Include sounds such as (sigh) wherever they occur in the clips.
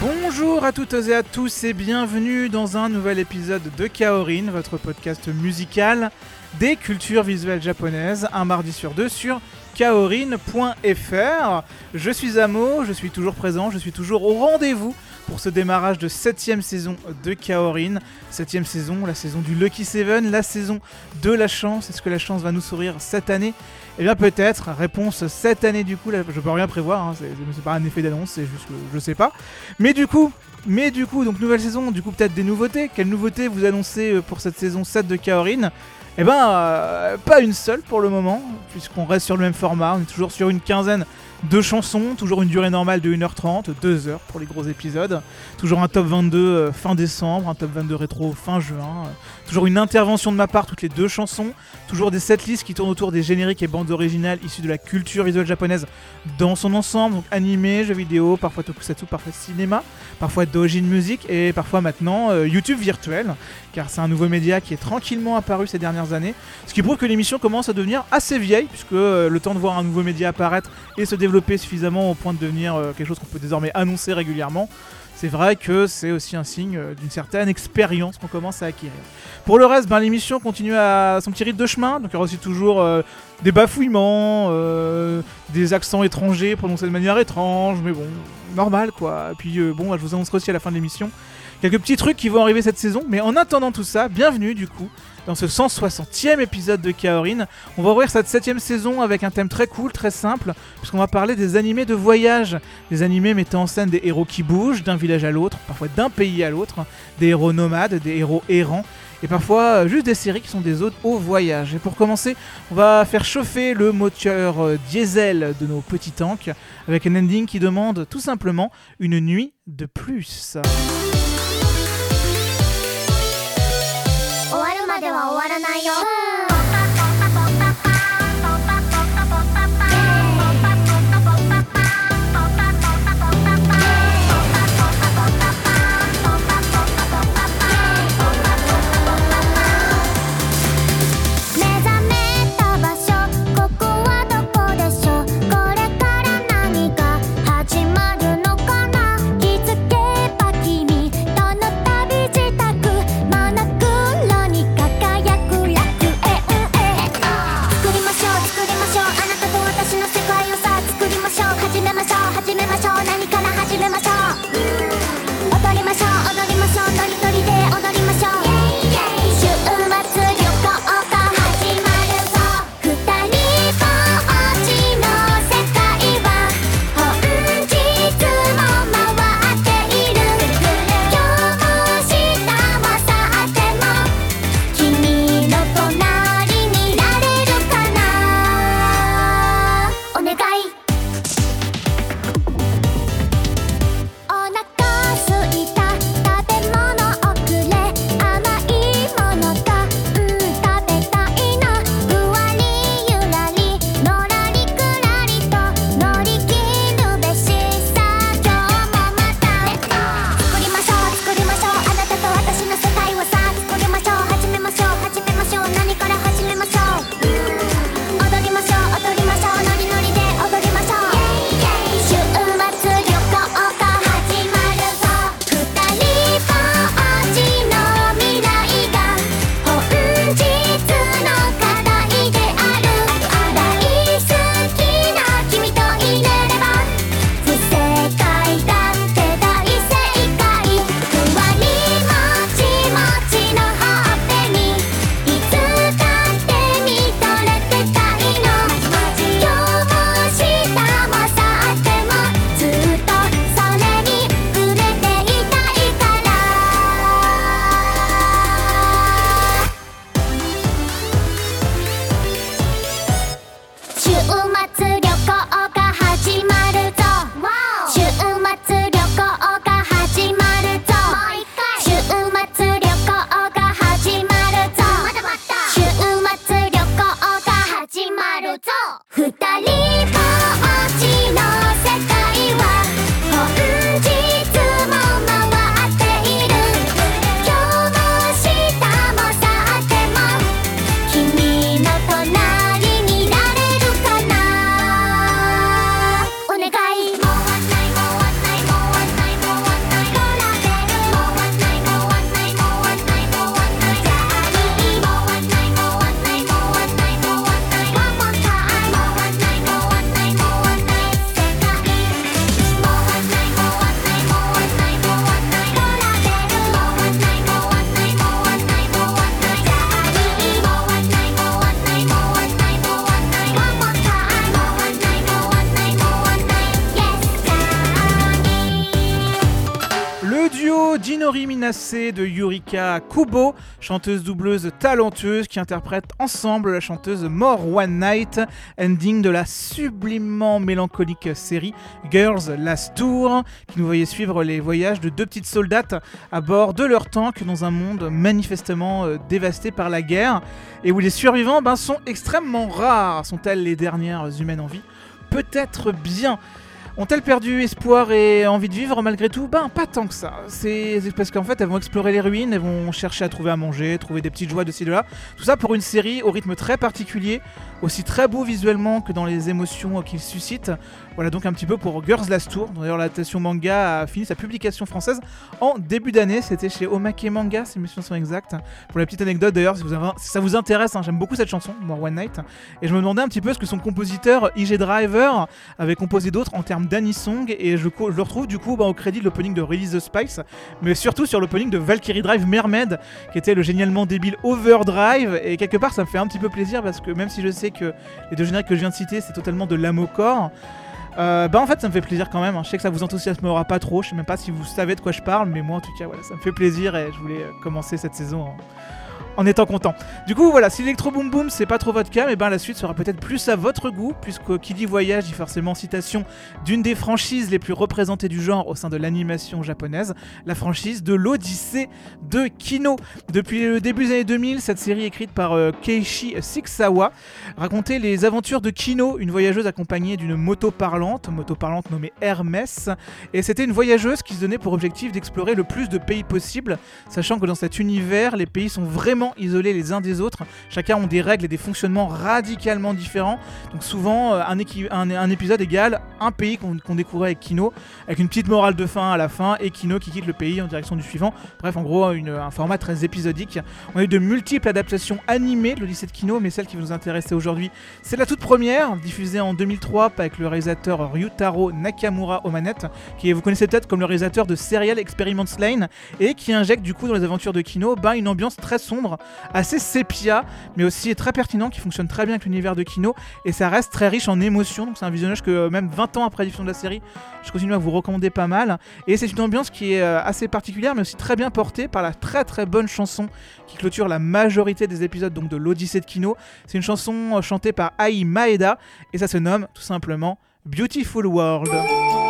Bonjour à toutes et à tous et bienvenue dans un nouvel épisode de Kaorin, votre podcast musical des cultures visuelles japonaises, un mardi sur deux sur kaorin.fr. Je suis Amo, je suis toujours présent, je suis toujours au rendez-vous pour ce démarrage de septième saison de Kaorin. Septième saison, la saison du Lucky Seven, la saison de la chance. Est-ce que la chance va nous sourire cette année? Eh bien peut-être. Réponse cette année du coup. Là, je peux rien prévoir. Hein, c'est, c'est pas un effet d'annonce, c'est juste que je sais pas. Mais du coup, mais du coup, donc nouvelle saison, du coup peut-être des nouveautés. Quelles nouveautés vous annoncez euh, pour cette saison 7 de Kaorin Eh ben, euh, pas une seule pour le moment, puisqu'on reste sur le même format. On est toujours sur une quinzaine de chansons, toujours une durée normale de 1h30, 2h pour les gros épisodes. Toujours un top 22 euh, fin décembre, un top 22 rétro fin juin. euh, toujours une intervention de ma part toutes les deux chansons. Toujours des setlists qui tournent autour des génériques et bandes originales issues de la culture visuelle japonaise dans son ensemble. Donc animé, jeux vidéo, parfois tokusatsu, parfois cinéma, parfois Dojin Music et parfois maintenant euh, YouTube virtuel. Car c'est un nouveau média qui est tranquillement apparu ces dernières années. Ce qui prouve que l'émission commence à devenir assez vieille, puisque euh, le temps de voir un nouveau média apparaître et se développer suffisamment au point de devenir euh, quelque chose qu'on peut désormais annoncer régulièrement, c'est vrai que c'est aussi un signe euh, d'une certaine expérience qu'on commence à acquérir. Pour le reste, ben, l'émission continue à son petit rythme de chemin, donc il y aura aussi toujours euh, des bafouillements, euh, des accents étrangers prononcés de manière étrange, mais bon, normal quoi. Et puis bon, je vous annoncerai aussi à la fin de l'émission quelques petits trucs qui vont arriver cette saison, mais en attendant tout ça, bienvenue du coup dans ce 160e épisode de Kaorin. On va ouvrir cette 7 saison avec un thème très cool, très simple, puisqu'on va parler des animés de voyage. Des animés mettant en scène des héros qui bougent d'un village à l'autre, parfois d'un pays à l'autre, des héros nomades, des héros errants, et parfois euh, juste des séries qui sont des hôtes au voyage. Et pour commencer, on va faire chauffer le moteur euh, diesel de nos petits tanks avec un ending qui demande tout simplement une nuit de plus. 有。Kubo, chanteuse doubleuse talentueuse qui interprète ensemble la chanteuse More One Night, ending de la sublimement mélancolique série Girls Last Tour, qui nous voyait suivre les voyages de deux petites soldates à bord de leur tank dans un monde manifestement euh, dévasté par la guerre, et où les survivants ben, sont extrêmement rares. Sont-elles les dernières humaines en vie? Peut-être bien. Ont-elles perdu espoir et envie de vivre malgré tout Ben pas tant que ça. C'est parce qu'en fait elles vont explorer les ruines, elles vont chercher à trouver à manger, trouver des petites joies de ci de là. Tout ça pour une série au rythme très particulier, aussi très beau visuellement que dans les émotions qu'il suscite. Voilà donc un petit peu pour Girls Last Tour. D'ailleurs l'adaptation manga a fini sa publication française en début d'année. C'était chez Omake Manga si mes souvenirs sont exacts. Pour la petite anecdote d'ailleurs, si, ça vous intéresse, hein, j'aime beaucoup cette chanson, One Night. Et je me demandais un petit peu ce que son compositeur IG Driver avait composé d'autres en termes d'anisong et je, le retrouve du coup bah, au crédit de l'opening de Release the Spice mais surtout sur l'opening de Valkyrie Drive Mermaid qui était le génialement débile Overdrive et quelque part ça me fait un petit peu plaisir parce que même si je sais que les deux génériques que je viens de citer c'est totalement de l'âme au corps euh, bah en fait ça me fait plaisir quand même, hein. je sais que ça vous enthousiasmera pas trop, je sais même pas si vous savez de quoi je parle mais moi en tout cas voilà ça me fait plaisir et je voulais euh, commencer cette saison en, en étant content. Du coup, voilà, si l'électro boom boom c'est pas trop votre cas, mais ben la suite sera peut-être plus à votre goût, puisque qui dit voyage dit forcément citation d'une des franchises les plus représentées du genre au sein de l'animation japonaise, la franchise de l'Odyssée de Kino. Depuis le début des années 2000, cette série écrite par euh, Keiichi Sixawa racontait les aventures de Kino, une voyageuse accompagnée d'une moto parlante, moto parlante nommée Hermès, et c'était une voyageuse qui se donnait pour objectif d'explorer le plus de pays possible, sachant que dans cet univers, les pays sont vraiment isolés les uns des autres. Chacun ont des règles et des fonctionnements radicalement différents. Donc souvent, euh, un, épisode égale un pays qu'on découvrait avec Kino, avec une petite morale de fin à la fin, et Kino qui quitte le pays en direction du suivant. Bref, en gros, un format très épisodique. On a eu de multiples adaptations animées de l'Odyssée de Kino, mais celle qui va nous intéresser aujourd'hui, c'est la toute première, diffusée en 2003 avec le réalisateur Ryutaro Nakamura aux manettes, qui vous connaissez peut-être comme le réalisateur de Serial Experiments Lane, et qui injecte du coup dans les aventures de Kino ben, une ambiance très sombre, assez sépia, mais aussi très pertinent, qui fonctionne très bien avec l'univers de Kino, et ça reste très riche en émotions, donc c'est un visionnage que même 20 ans après la diffusion de la série, je continue à vous recommander pas mal, et c'est une ambiance qui est euh, assez particulière, mais aussi très bien portée par la très très bonne chanson qui clôture la majorité des épisodes donc de l'Odyssée de Kino. C'est une chanson euh, chantée par Ai Maeda, et ça se nomme tout simplement Beautiful World.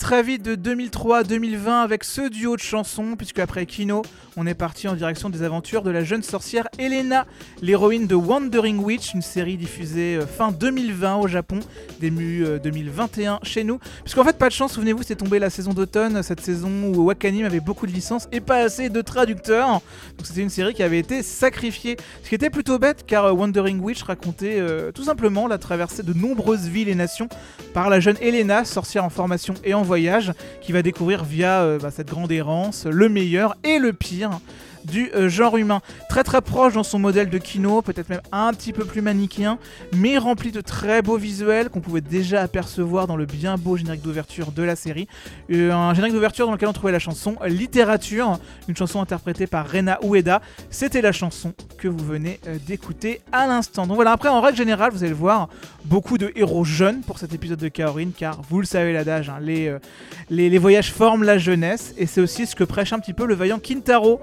très vite de 2003 à 2020 avec ce duo de chansons, puisque après Kino, on est parti en direction des aventures de la jeune sorcière Elena, l'héroïne de Wandering Witch, une série diffusée euh, fin 2020 au Japon, début euh, 2021 chez nous. Puisqu'en fait, pas de chance, souvenez-vous, c'est tombé la saison d'automne, cette saison où Wakanim avait beaucoup de licences et pas assez de traducteurs. Donc c'était une série qui avait été sacrifiée, ce qui était plutôt bête car euh, Wandering Witch racontait tout simplement la traversée de nombreuses villes et nations par la jeune Elena, sorcière en formation et en voyage qu'il va découvrir via euh, bah, cette grande errance, le meilleur et le pire du euh, genre humain. Très très proche dans son modèle de Kino, peut-être même un petit peu plus manichéen, mais rempli de très beaux visuels qu'on pouvait déjà apercevoir dans le bien beau générique d'ouverture de la série. Euh, un générique d'ouverture dans lequel on trouvait la chanson Littérature, une chanson interprétée par Rena Ueda. C'était la chanson que vous venez euh, d'écouter à l'instant. Donc voilà, après en règle générale, vous allez le voir, beaucoup de héros jeunes pour cet épisode de Kaorin, car vous le savez l'adage, hein, les, les, voyages forment la jeunesse, et c'est aussi ce que prêche un petit peu le vaillant Kintaro,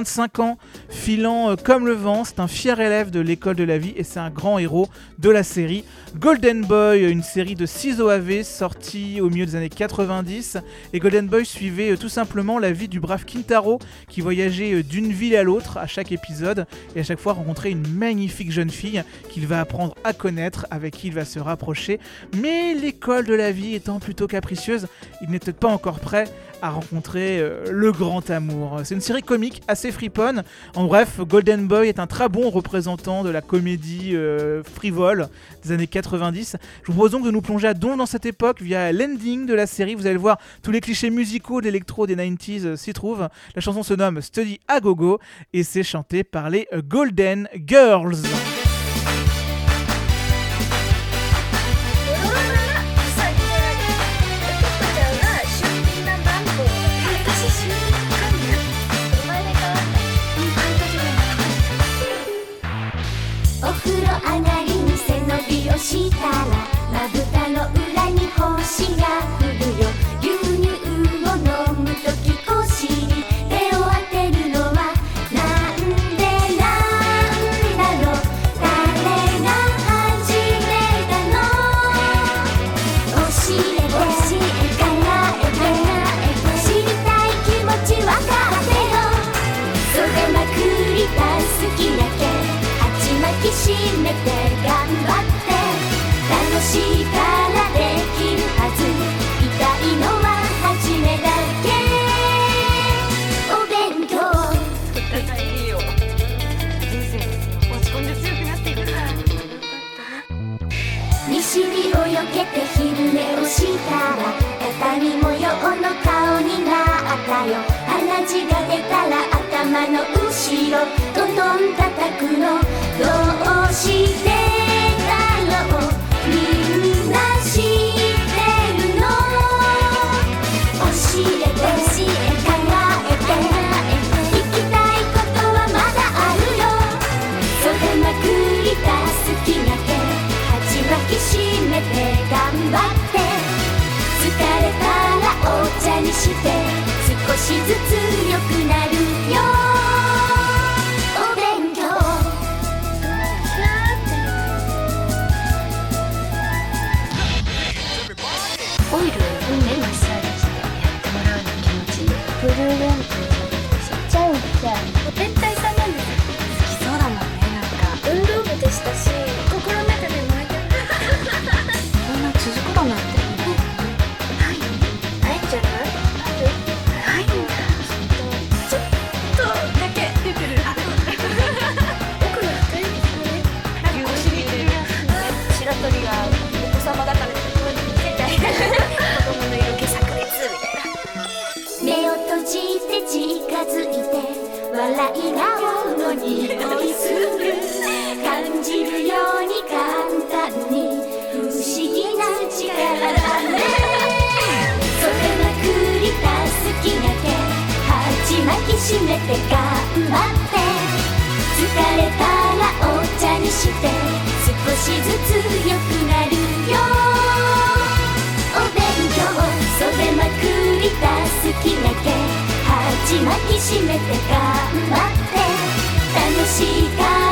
25 ans, filant euh, comme le vent, c'est un fier élève de l'école de la vie et c'est un grand héros de la série Golden Boy, une série de 6 OAV sortie au milieu des années 90. Et Golden Boy suivait euh, tout simplement la vie du brave Kintaro qui voyageait euh, d'une ville à l'autre à chaque épisode et à chaque fois rencontrait une magnifique jeune fille qu'il va apprendre à connaître, avec qui il va se rapprocher. Mais l'école de la vie étant plutôt capricieuse, il n'était pas encore prêt à rencontrer euh, le grand amour. C'est une série comique assez friponne. En bref, Golden Boy est un très bon représentant de la comédie euh, frivole des années 90. Je vous propose donc de nous plonger à don dans cette époque via l'ending de la série. Vous allez le voir, tous les clichés musicaux d'électro des 90s euh, s'y trouvent. La chanson se nomme Study à Gogo et c'est chanté par les Golden Girls. したらまぶたの裏に星が降るよ。牛乳を飲むとき腰に手を当てるのはなんでなんだろう。誰が始めたの？教えて。教え考えて。知りたい気持ちわかって。よ袖まくりた好きだけ鉢巻き締めて。ら頭の後ろどんどん叩くのどうしてだろうみんな知ってるの教えて教え考えて聞きたいことはまだあるよ袖まくりた好きだけ鉢巻き締めて頑張って疲れたらお茶にして少しずつ良くなる抱きしめて頑張って。疲れたらお茶にして少しずつ良くなるよ。お勉強袖まくりた好きだけ。鉢巻きしめて頑張って。楽しいから。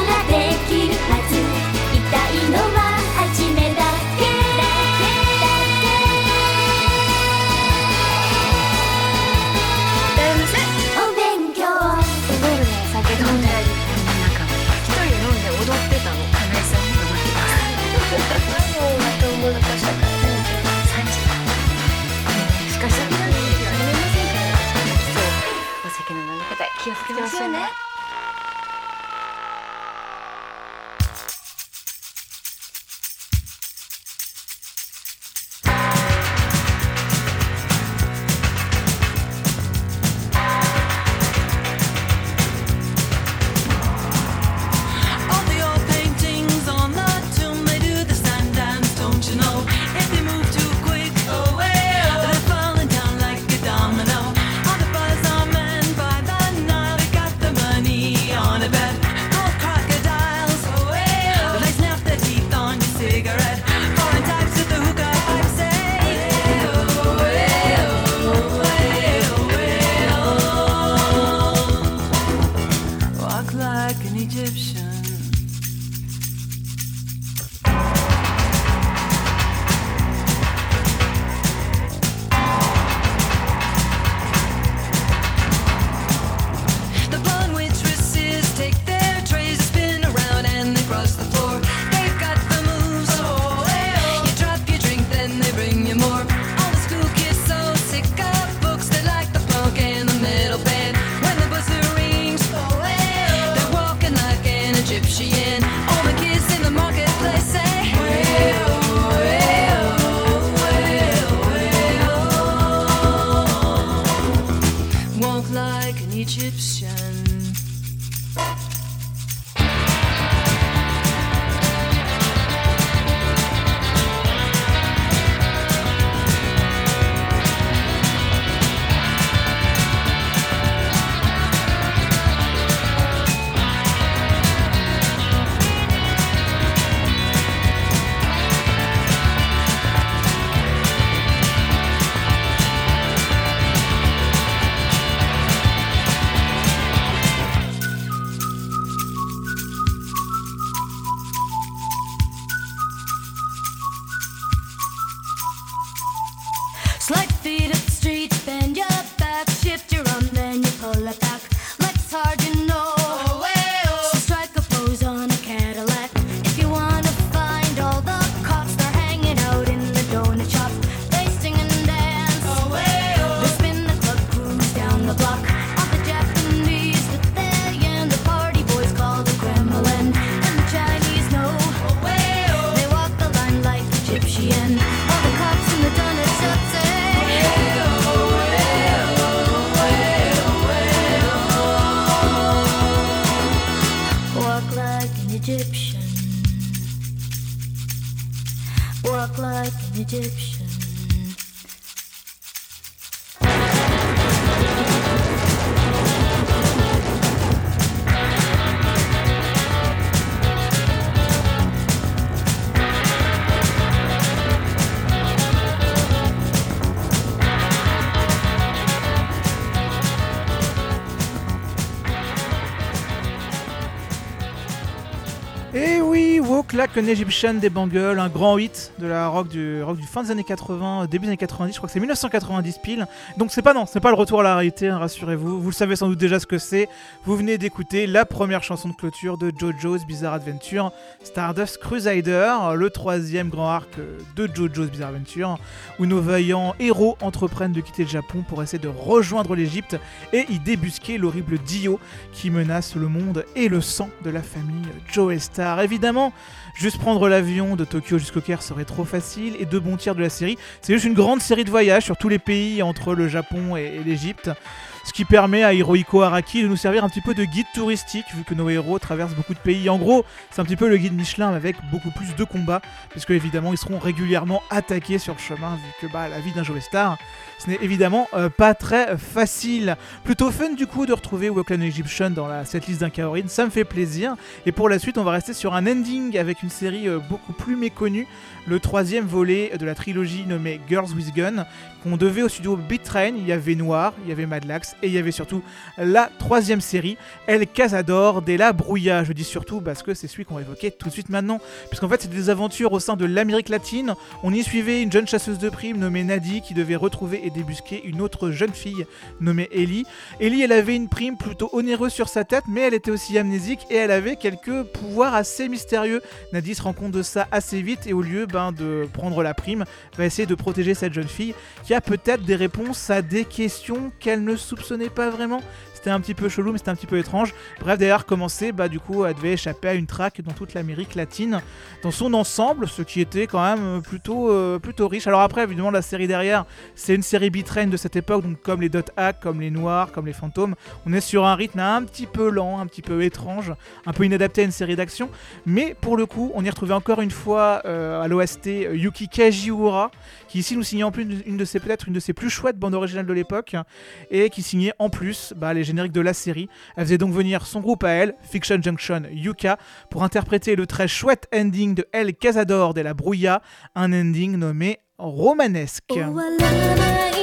Oui, Walk Like an Egyptian des Bangles, un grand hit de la rock du, rock du fin des années 80, début des années 90, je crois que c'est 1990 pile. Donc c'est pas non, c'est pas le retour à la réalité, hein, rassurez-vous. Vous le savez sans doute déjà ce que c'est. Vous venez d'écouter la première chanson de clôture de JoJo's Bizarre Adventure, Stardust Crusader, le troisième grand arc de JoJo's Bizarre Adventure, où nos vaillants héros entreprennent de quitter le Japon pour essayer de rejoindre l'Égypte et y débusquer l'horrible Dio qui menace le monde et le sang de la famille Joe Star. Évidemment, juste prendre l'avion de Tokyo jusqu'au Caire serait trop facile et deux bons tiers de la série, c'est juste une grande série de voyages sur tous les pays entre le Japon et, et l'Égypte. Ce qui permet à Hirohiko Araki de nous servir un petit peu de guide touristique, vu que nos héros traversent beaucoup de pays. En gros, c'est un petit peu le guide Michelin avec beaucoup plus de combats, puisque évidemment ils seront régulièrement attaqués sur le chemin, vu que bah, la vie d'un Joe Star, ce n'est évidemment euh, pas très facile. Plutôt fun du coup de retrouver Walkland Egyptian dans la, cette liste d'un Kaorin, ça me fait plaisir. Et pour la suite, on va rester sur un ending avec une série euh, beaucoup plus méconnue, le troisième volet de la trilogie nommée Girls with Gun, qu'on devait au studio Beat Train. Il y avait Noir, il y avait Madlax et il y avait surtout la troisième série, El Cazador de la Brouilla. Je dis surtout parce que c'est celui qu'on va évoquer tout de suite maintenant, puisqu'en fait c'est des aventures au sein de l'Amérique latine. On y suivait une jeune chasseuse de primes nommée Nadie qui devait retrouver et débusquer une autre jeune fille nommée Ellie. Ellie, elle avait une prime plutôt onéreuse sur sa tête, mais elle était aussi amnésique et elle avait quelques pouvoirs assez mystérieux. Nadie se rend compte de ça assez vite et au lieu ben, de prendre la prime, va essayer de protéger cette jeune fille qui a peut-être des réponses à des questions qu'elle ne soupçonnait pas vraiment. C'était un petit peu chelou, mais c'était un petit peu étrange. Bref, d'ailleurs, commencer, bah du coup, elle devait échapper à une traque dans toute l'Amérique latine, dans son ensemble, ce qui était quand même plutôt, euh, plutôt riche. Alors après, évidemment, la série derrière, c'est une série bitrain de cette époque, donc comme les Dot Hack, comme les Noirs, comme les Fantômes, on est sur un rythme un petit peu lent, un petit peu étrange, un peu inadapté à une série d'action. Mais pour le coup, on y retrouvait encore une fois euh, à l'OST euh, Yuki Kajiura, qui ici nous signait en plus une, de ses peut-être une de ses plus chouettes bandes originales de l'époque, et qui signait en plus bah, les génériques de la série. Elle faisait donc venir son groupe à elle, Fiction Junction Yuka, pour interpréter le très chouette ending de El Cazador de la Brouilla, un ending nommé romanesque. 終わ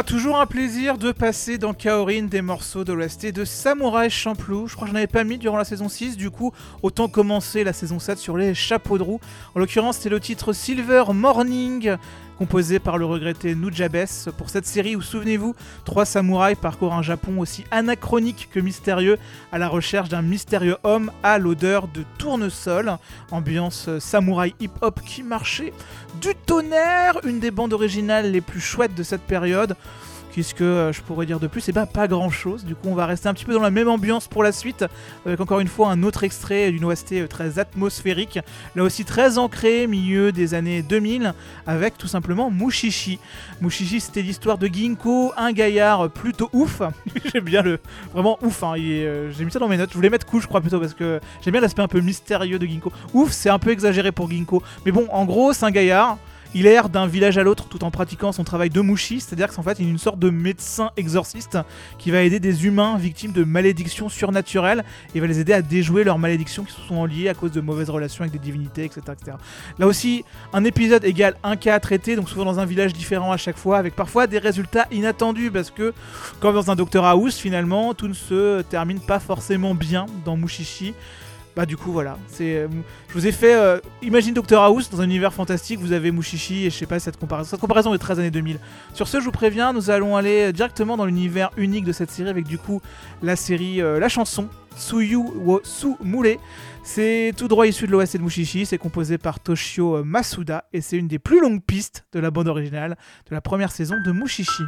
Toujours un plaisir de passer dans Kaorin des morceaux de l'OST de Samurai Champloo. Je crois que je n'en avais pas mis durant la saison 6, du coup, autant commencer la saison 7 sur les chapeaux de roue. En l'occurrence, c'est le titre Silver Morning, composé par le regretté Nujabes pour cette série où, souvenez-vous, trois samouraïs parcourent un Japon aussi anachronique que mystérieux à la recherche d'un mystérieux homme à l'odeur de tournesol. Ambiance samouraï hip-hop qui marchait du tonnerre, une des bandes originales les plus chouettes de cette période. Qu'est-ce que euh, je pourrais dire de plus? Eh ben pas grand chose. Du coup, on va rester un petit peu dans la même ambiance pour la suite, avec encore une fois un autre extrait d'une OST euh, très atmosphérique, là aussi très ancré, milieu des années 2000, avec tout simplement Mushishi. Mushishi, c'était l'histoire de Ginkgo, un gaillard plutôt ouf. (laughs) j'aime bien le. Vraiment ouf, hein. euh, j'ai mis ça dans mes notes. Je voulais mettre cool, je crois plutôt, parce que j'aime bien l'aspect un peu mystérieux de Ginkgo. Ouf, c'est un peu exagéré pour Ginkgo. Mais bon, en gros, c'est un gaillard. Il erre d'un village à l'autre tout en pratiquant son travail de mouchi, c'est-à-dire qu'en fait il est une sorte de médecin exorciste qui va aider des humains victimes de malédictions surnaturelles et va les aider à déjouer leurs malédictions qui se sont liées à cause de mauvaises relations avec des divinités, etc. Là aussi, un épisode égale un cas à traiter, donc souvent dans un village différent à chaque fois, avec parfois des résultats inattendus parce que, comme dans un Docteur House, finalement, tout ne se termine pas forcément bien dans Mushishi. Bah du coup voilà, c'est euh, je vous ai fait euh, imagine Doctor House dans un univers fantastique, vous avez Mushishi et je sais pas cette comparaison cette comparaison est très années 2000. Sur ce, je vous préviens, nous allons aller directement dans l'univers unique de cette série avec du coup la série euh, la chanson Tsuyu wo Sumure. C'est tout droit issu de l'OST de Mushishi, c'est composé par Toshio euh, Masuda et c'est une des plus longues pistes de la bande originale de la première saison de Mushishi.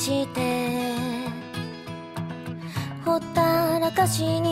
してほったらかしに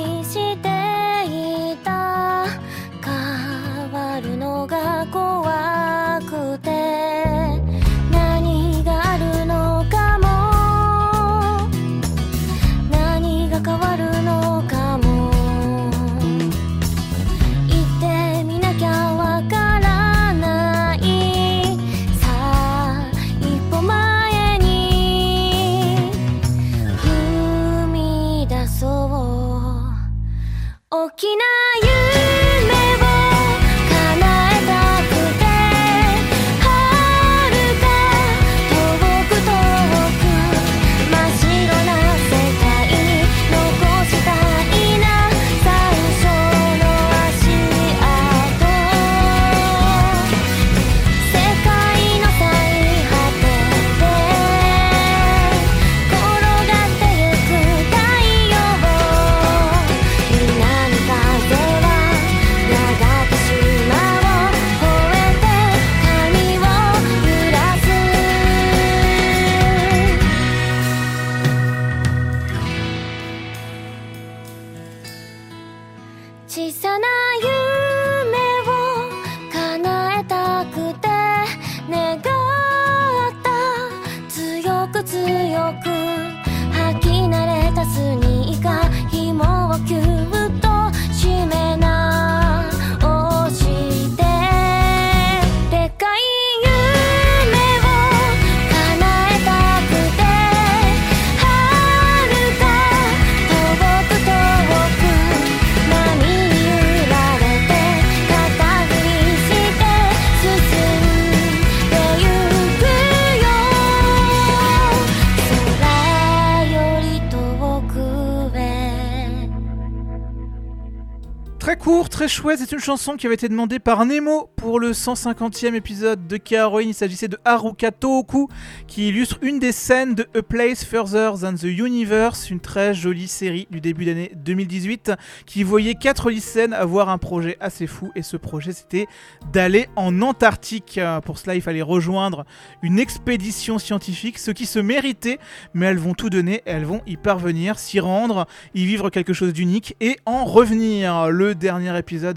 chouette. C'est une chanson qui avait été demandée par Nemo pour le 150e épisode de Karoin. Il s'agissait de Haruka Tohoku qui illustre une des scènes de A Place Further Than the Universe, une très jolie série du début d'année 2018 qui voyait quatre lycéennes avoir un projet assez fou. Et ce projet, c'était d'aller en Antarctique. Pour cela, il fallait rejoindre une expédition scientifique, ce qui se méritait, mais elles vont tout donner, elles vont y parvenir, s'y rendre, y vivre quelque chose d'unique et en revenir. Le dernier épisode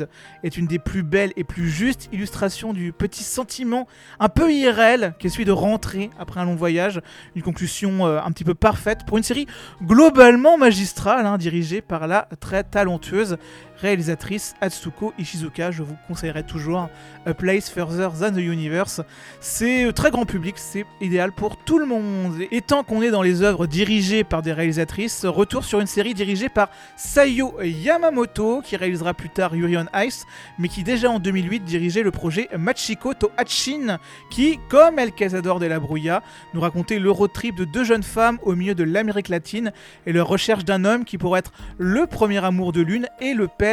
est une des plus belles et plus justes illustrations du petit sentiment un peu IRL qui est celui de rentrer après un long voyage. Une conclusion euh, un petit peu parfaite pour une série globalement magistrale, hein, dirigée par la très talentueuse réalisatrice Atsuko Ishizuka. Je vous conseillerais toujours A Place Further Than the Universe. C'est euh, très grand public, c'est idéal pour tout le monde. Et tant qu'on est dans les œuvres dirigées par des réalisatrices, retour sur une série dirigée par Sayo Yamamoto, qui réalisera plus tard Yuri on Ice, mais qui déjà en 2008 dirigeait le projet Machiko to Hachin, qui, comme El Cazador de la Brouilla, nous racontait le road trip de deux jeunes femmes au milieu de l'Amérique latine et leur recherche d'un homme qui pourrait être le premier amour de l'une et le père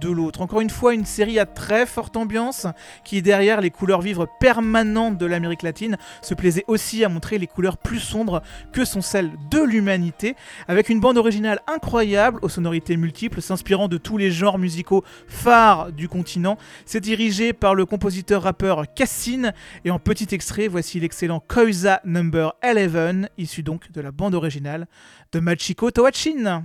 de l'autre. Encore une fois, une série à très forte ambiance qui, derrière les couleurs vives permanentes de l'Amérique latine, se plaisait aussi à montrer les couleurs plus sombres que sont celles de l'humanité, avec une bande originale incroyable aux sonorités multiples, s'inspirant de tous les genres musicaux phares du continent. C'est dirigé par le compositeur-rappeur Cassine, et en petit extrait, voici l'excellent Koiza Number 11, issu donc de la bande originale de Machiko Toachin.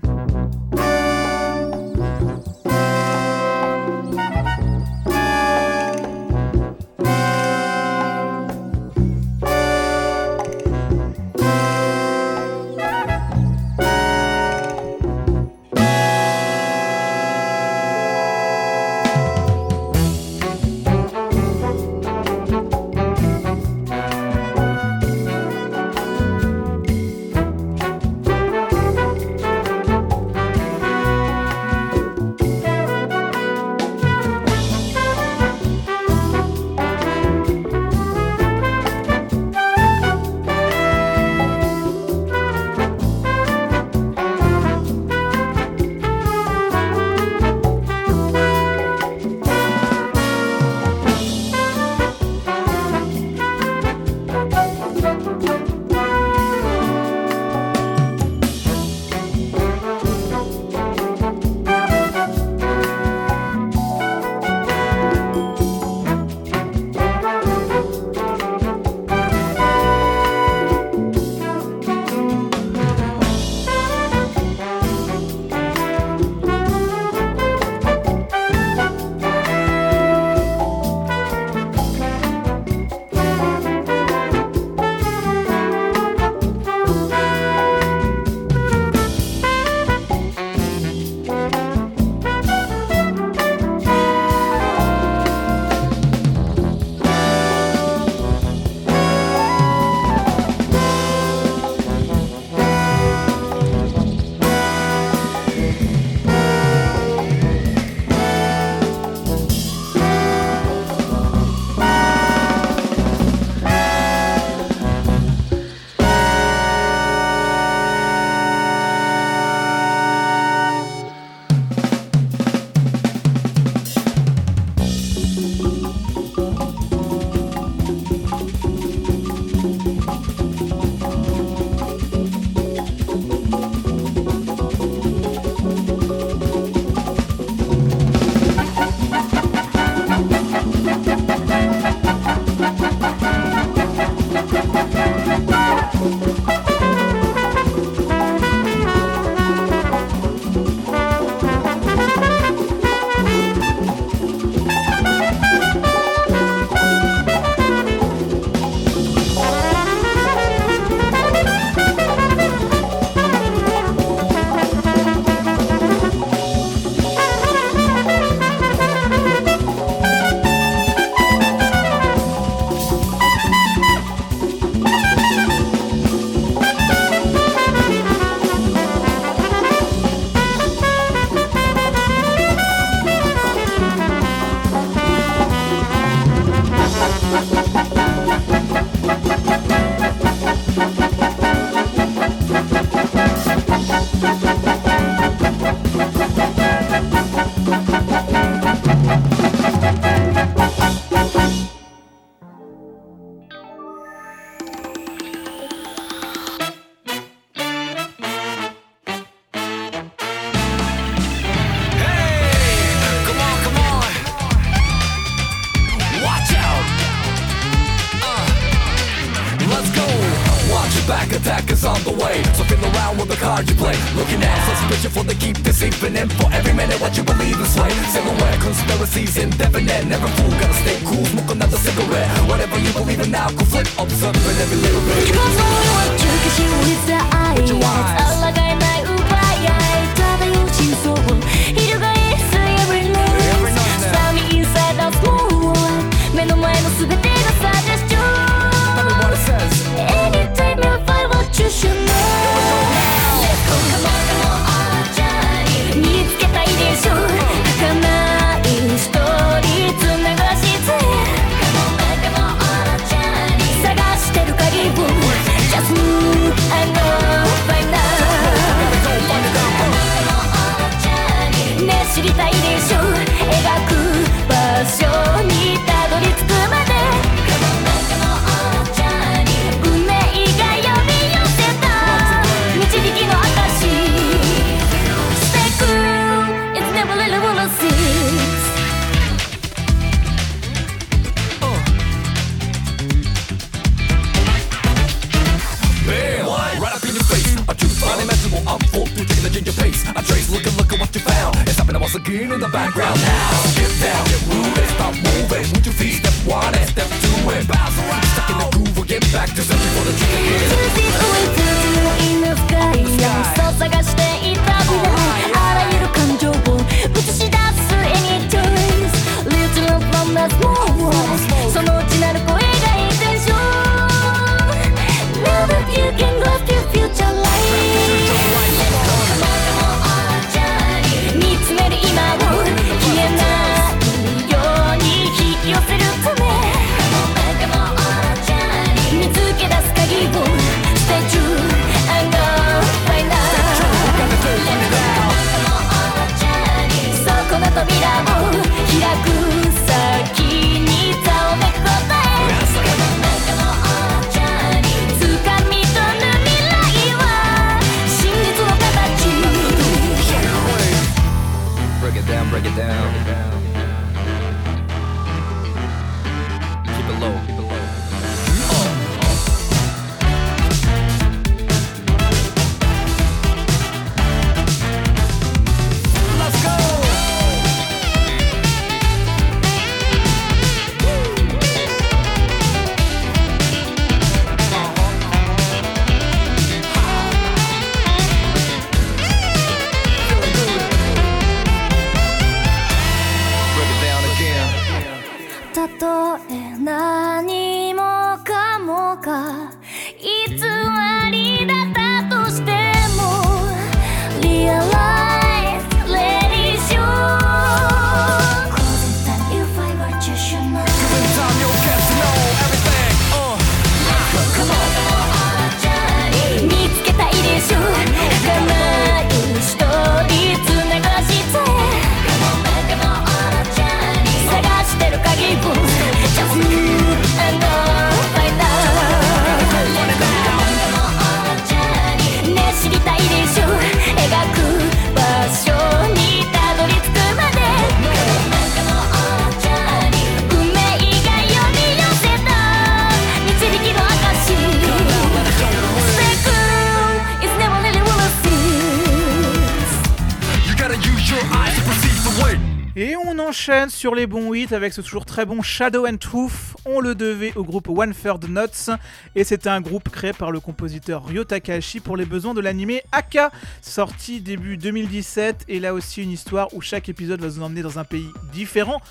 sur les bons hits avec ce toujours très bon Shadow and Truth. On le devait au groupe One Third Notes et c'était un groupe créé par le compositeur Ryo Takahashi pour les besoins de l'anime Aka, sorti début 2017. Et là aussi une histoire où chaque épisode va nous emmener dans un pays différent.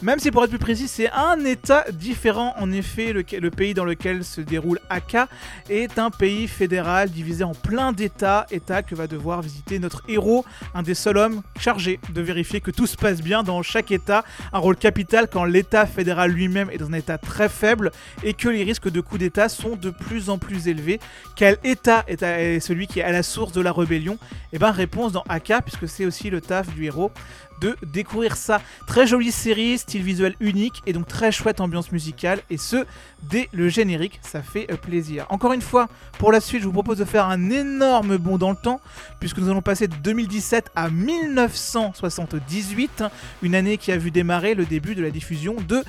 Même si pour être plus précis, c'est un État différent. En effet, le, pays dans lequel se déroule Aka est un pays fédéral divisé en plein d'États, États que va devoir visiter notre héros, un des seuls hommes chargés de vérifier que tout se passe bien dans chaque État, un rôle capital quand l'État fédéral lui-même est dans un État très faible et que les risques de coups d'État sont de plus en plus élevés. Quel État est, celui qui est à la source de la rébellion? Eh bien, réponse dans Aka, puisque c'est aussi le taf du héros de découvrir ça. Très jolie série, style visuel unique et donc très chouette ambiance musicale et ce dès le générique, ça fait euh, plaisir. Encore une fois, pour la suite, je vous propose de faire un énorme bond dans le temps puisque nous allons passer de 2017 à 1978, une année qui a vu démarrer le début de la diffusion de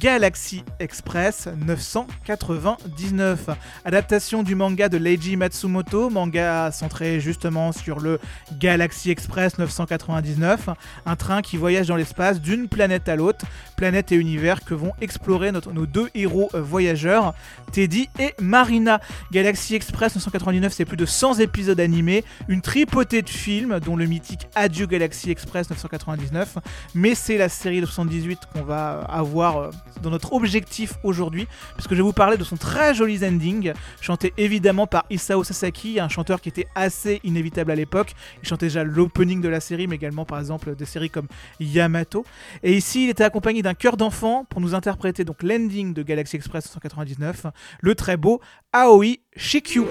Galaxy Express 999, adaptation du manga de Leiji Matsumoto, manga centré justement sur le Galaxy Express 999, un train qui voyage dans l'espace d'une planète à l'autre, planète et univers que vont explorer notre- nos deux héros euh, voyageurs, Teddy et Marina. Galaxy Express 999, c'est plus de 100 épisodes animés, une tripotée de films, dont le mythique Adieu Galaxy Express 999, mais c'est la série de 78 qu'on va euh, avoir euh, dans notre objectif aujourd'hui, puisque je vais vous parler de son très joli ending, chanté évidemment par Isao Sasaki, un chanteur qui était assez inévitable à l'époque. Il chantait déjà l'opening de la série, mais également par exemple des séries comme Yamato. Et ici, il était accompagné d'un chœur d'enfant pour nous interpréter donc l'ending de Galaxy Express 999, le très beau Aoi Shikyu.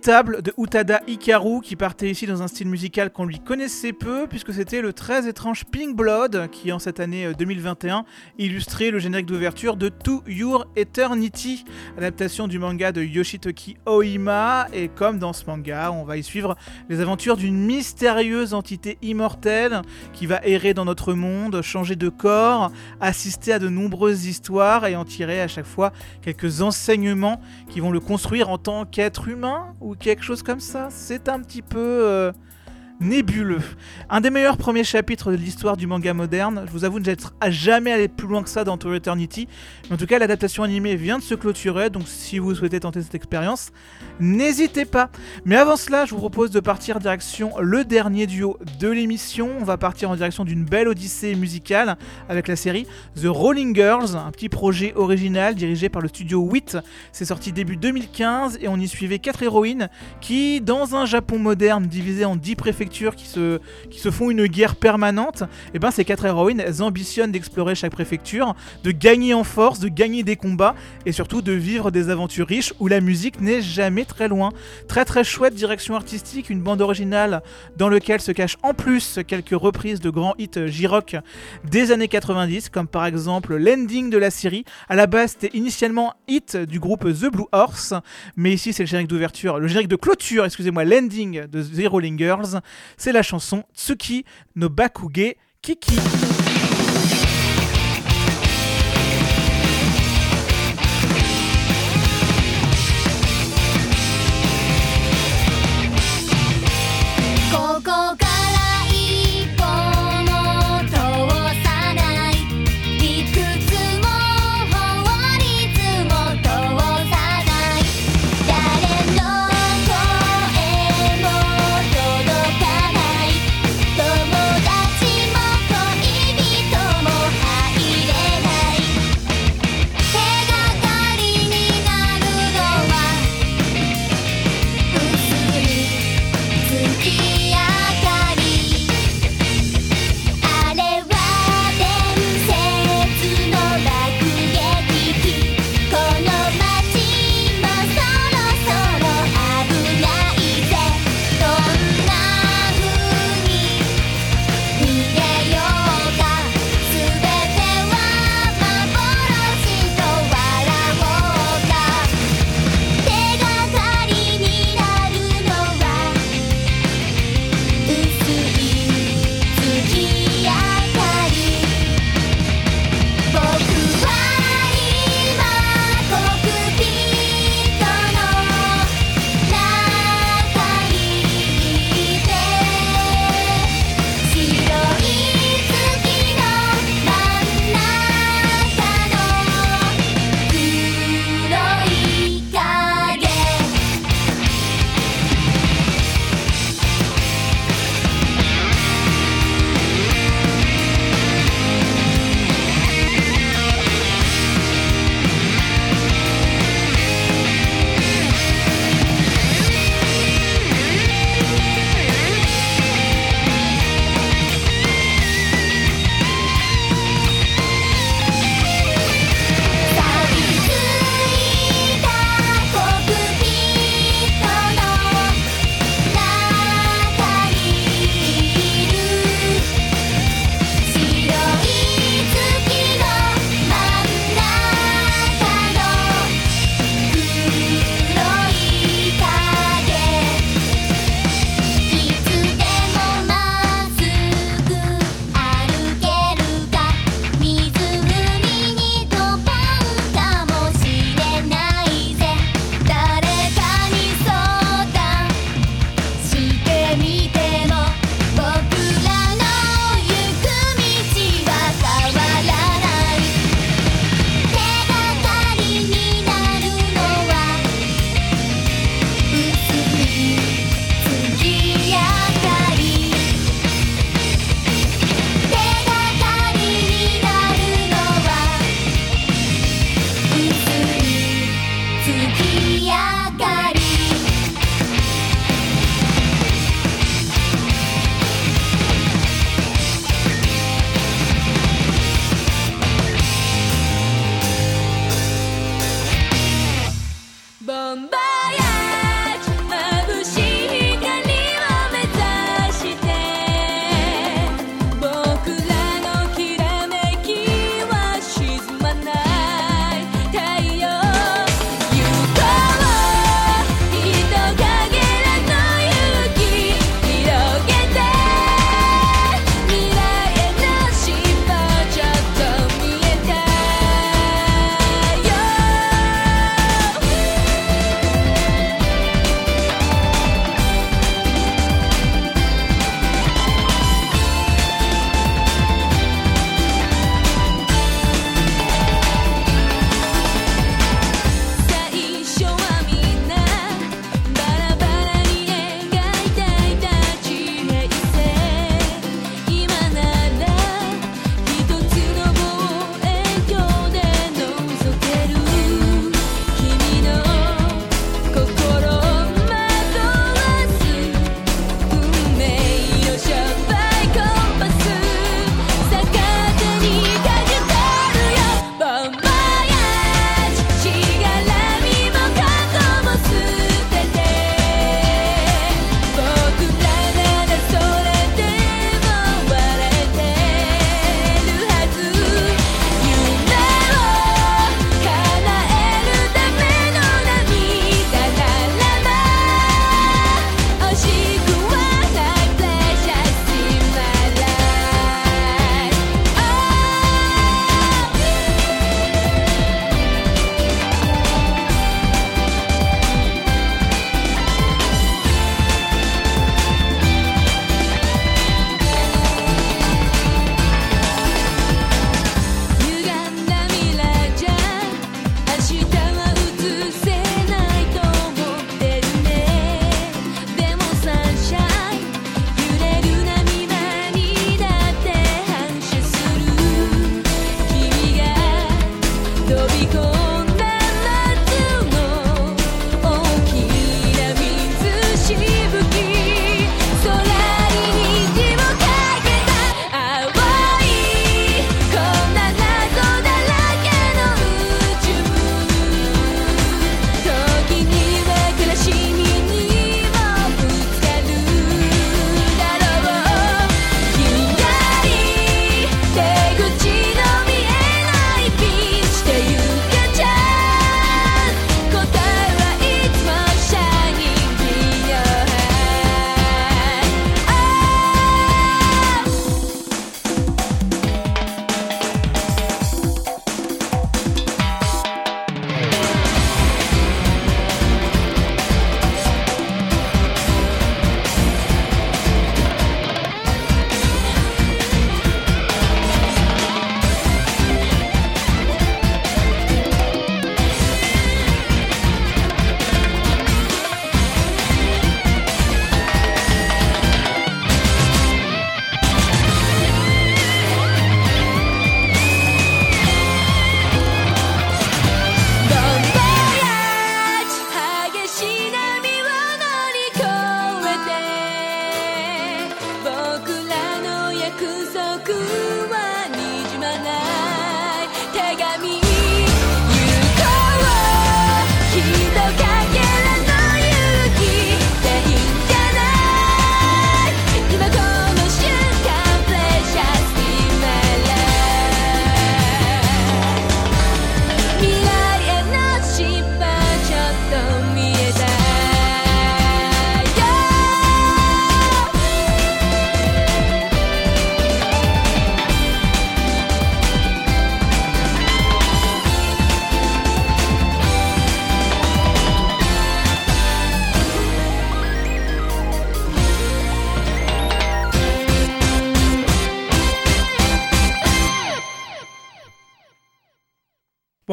Inimitable de Utada Hikaru qui partait ici dans un style musical qu'on lui connaissait peu puisque c'était le très étrange Pink Blood qui en cette année euh, 2021 illustrait le générique d'ouverture de To Your Eternity, adaptation du manga de Yoshitoki Oima et comme dans ce manga on va y suivre les aventures d'une mystérieuse entité immortelle qui va errer dans notre monde, changer de corps, assister à de nombreuses histoires et en tirer à chaque fois quelques enseignements qui vont le construire en tant qu'être humain ou quelque chose comme ça. C'est un petit peu euh, nébuleux. Un des meilleurs premiers chapitres de l'histoire du manga moderne. Je vous avoue ne jamais allé plus loin que ça dans Tour Eternity. Mais en tout cas, l'adaptation animée vient de se clôturer. Donc si vous souhaitez tenter cette expérience, n'hésitez pas. Mais avant cela, je vous propose de partir direction le dernier duo de l'émission. On va partir en direction d'une belle odyssée musicale avec la série The Rolling Girls, un petit projet original dirigé par le studio 8. C'est sorti début 2015 et on y suivait quatre héroïnes qui, dans un Japon moderne divisé en 10 préfectures qui se, qui se font une guerre permanente, et ben ces quatre héroïnes, elles ambitionnent d'explorer chaque préfecture, de gagner en force, de gagner des combats et surtout de vivre des aventures riches où la musique n'est jamais très loin. Très très chouette direction artistique, une bande originale dans laquelle se cachent en plus quelques reprises de grands hits J-Rock des années 90, comme par exemple l'ending de la série. À la base, c'était initialement hit du groupe The Blue Horse, mais ici c'est le générique d'ouverture, le générique de clôture, excusez-moi, l'ending de The Rolling Girls. C'est la chanson Tsuki no Bakuge Kiki.「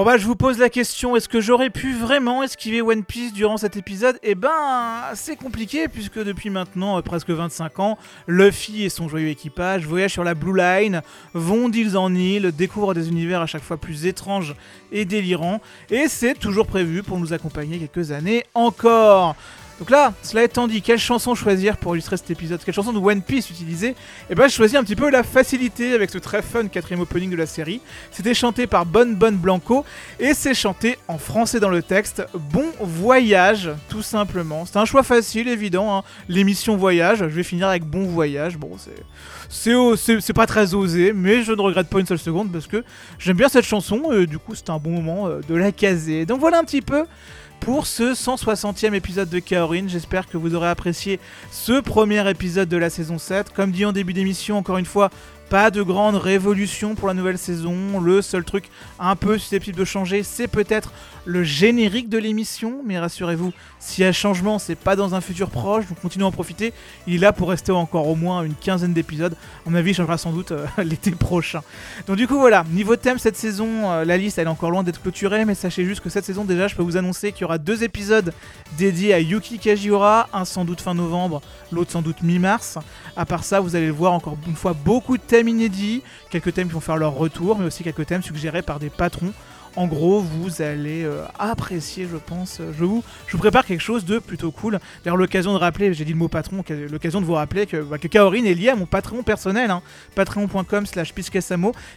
bah je vous pose la question, est-ce que j'aurais pu vraiment esquiver One Piece durant cet épisode? Eh ben c'est compliqué puisque depuis maintenant euh, presque 25 ans, Luffy et son joyeux équipage voyagent sur la Blue Line, vont d'île en île, découvrent des univers à chaque fois plus étranges et délirants, et c'est toujours prévu pour nous accompagner quelques années encore. Donc là, cela étant dit, quelle chanson choisir pour illustrer cet épisode Quelle chanson de One Piece utiliser Eh ben, je choisis un petit peu la facilité avec ce très fun quatrième opening de la série. C'était chanté par Bonne Bonne Blanco et c'est chanté en français dans le texte. Bon voyage, tout simplement. C'est un choix facile, évident. hein. L'émission Voyage, je vais finir avec Bon Voyage. Bon, c'est c'est pas très osé, mais je ne regrette pas une seule seconde parce que j'aime bien cette chanson. Et du coup, c'est un bon moment euh, de la caser. Donc voilà un petit peu pour ce 160e épisode de Kaorin. J'espère que vous aurez apprécié ce premier épisode de la saison 7. Comme dit en début d'émission, encore une fois, pas de grande révolution pour la nouvelle saison. Le seul truc un peu susceptible de changer, c'est peut-être le générique de l'émission. Mais rassurez-vous, s'il y a changement, c'est pas dans un futur proche. Donc continuez à en profiter. Il est là pour rester encore au moins une quinzaine d'épisodes. À mon avis, il changera sans doute euh, (laughs) l'été prochain. Donc du coup voilà, niveau thème cette saison, euh, la liste elle est encore loin d'être clôturée, mais sachez juste que cette saison déjà je peux vous annoncer qu'il y aura deux épisodes dédiés à Yuki Kajiura, un sans doute fin novembre, l'autre sans doute mi-mars. À part ça, vous allez le voir encore une fois beaucoup de thèmes inédits, quelques thèmes qui vont faire leur retour, mais aussi quelques thèmes suggérés par des patrons. En gros, vous allez euh, apprécier, je pense. Je vous, prépare quelque chose de plutôt cool. D'ailleurs, l'occasion de rappeler, j'ai dit le mot patron, l'occasion de vous rappeler que, bah, que Kaorin est lié à mon Patreon personnel, hein, patreon.com slash.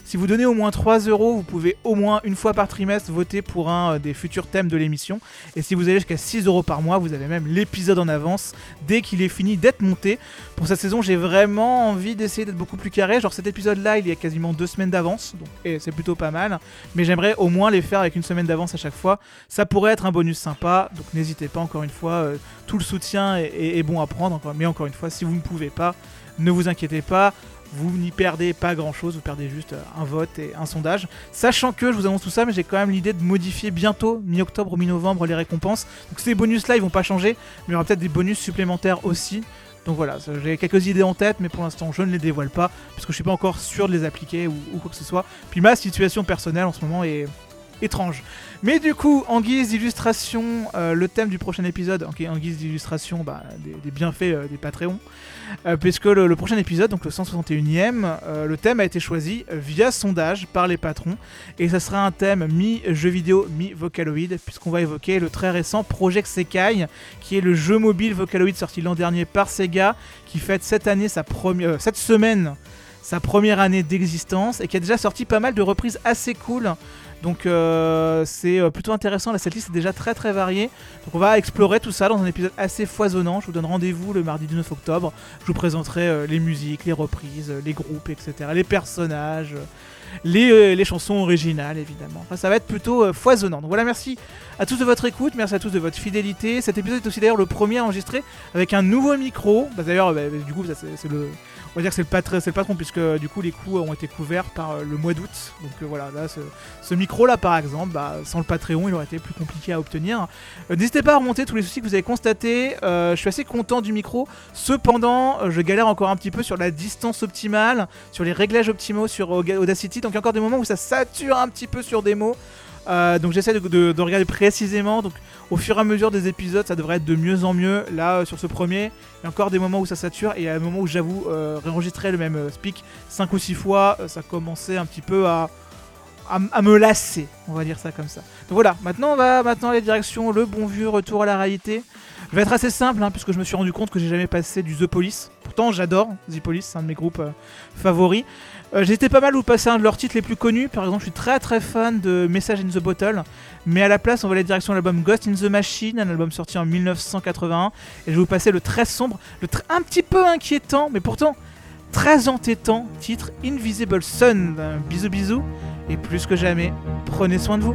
Si vous donnez au moins 3 euros, vous pouvez au moins une fois par trimestre voter pour un euh, des futurs thèmes de l'émission. Et si vous allez jusqu'à 6 euros par mois, vous avez même l'épisode en avance dès qu'il est fini d'être monté. Pour cette saison, j'ai vraiment envie d'essayer d'être beaucoup plus carré. Genre cet épisode-là, il y a quasiment deux semaines d'avance, et c'est plutôt pas mal. Mais j'aimerais au moins les faire avec une semaine d'avance à chaque fois. Ça pourrait être un bonus sympa, donc n'hésitez pas encore une fois. euh, tout le soutien est, bon à prendre, mais encore une fois, si vous ne pouvez pas, ne vous inquiétez pas. Vous n'y perdez pas grand chose, vous perdez juste euh, un vote et un sondage. Sachant que je vous annonce tout ça, mais j'ai quand même l'idée de modifier bientôt, mi-octobre ou mi-novembre, les récompenses. Donc ces bonus-là, ils vont pas changer, mais il y aura peut-être des bonus supplémentaires aussi. Donc voilà, j'ai quelques idées en tête, mais pour l'instant je ne les dévoile pas, parce que je suis pas encore sûr de les appliquer ou quoi que ce soit. Puis ma situation personnelle en ce moment est étrange. Mais du coup, en guise d'illustration, euh, le thème du prochain épisode, en guise d'illustration bah, des, bienfaits euh, des Patreons, euh, puisque le, prochain épisode, donc le 161e, euh, le thème a été choisi via sondage par les patrons, et ça sera un thème mi-jeu vidéo, mi-Vocaloid, puisqu'on va évoquer le très récent Project Sekai, qui est le jeu mobile Vocaloid sorti l'an dernier par Sega, qui fête cette année sa première, cette semaine sa première année d'existence et qui a déjà sorti pas mal de reprises assez cool. Donc euh, c'est euh, plutôt intéressant, là cette liste est déjà très très variée. Donc on va explorer tout ça dans un épisode assez foisonnant. Je vous donne rendez-vous le mardi 19 octobre. Je vous présenterai euh, les musiques, les reprises, les groupes, etc. Les personnages, les, euh, les chansons originales évidemment. Enfin, ça va être plutôt euh, foisonnant. Donc voilà, merci à tous de votre écoute, merci à tous de votre fidélité. Cet épisode est aussi d'ailleurs le premier enregistré avec un nouveau micro. Bah, d'ailleurs, bah, du coup, c'est le, on va dire que c'est le, patr- c'est le patron puisque du coup les coûts ont été couverts par euh, le mois d'août. Donc euh, voilà, là ce, micro là par exemple, bah, sans le Patreon il aurait été plus compliqué à obtenir. Euh, N'hésitez pas à remonter tous les soucis que vous avez constatés. Euh, je suis assez content du micro. Cependant, euh, je galère encore un petit peu sur la distance optimale, sur les réglages optimaux sur Auga- Donc il y a encore des moments où ça sature un petit peu sur des mots. Euh, donc j'essaie de, de- de regarder précisément. Donc au fur et à mesure des épisodes, ça devrait être de mieux en mieux. Là, euh, sur ce premier, il y a encore des moments où ça sature et il y a un moment où j'avoue euh, réenregistrer le même speak 5 ou 6 fois, ça commençait un petit peu à, à, me lasser, on va dire ça comme ça. Donc voilà, maintenant on va maintenant aller direction le bon vieux retour à la réalité. Je vais être assez simple hein, puisque je me suis rendu compte que j'ai jamais passé du The Police. Pourtant j'adore The Police, c'est un de mes groupes favoris. Euh, J'étais pas mal où passer un de leurs titres les plus connus. Par exemple, je suis très très fan de Message in the Bottle. Mais à la place, on va aller direction l'album Ghost in the Machine, un album sorti en 1981. Et je vais vous passer le très sombre, le tr- un petit peu inquiétant, mais pourtant très entêtant titre Invisible Sun. Un bisou bisou. Et plus que jamais, prenez soin de vous.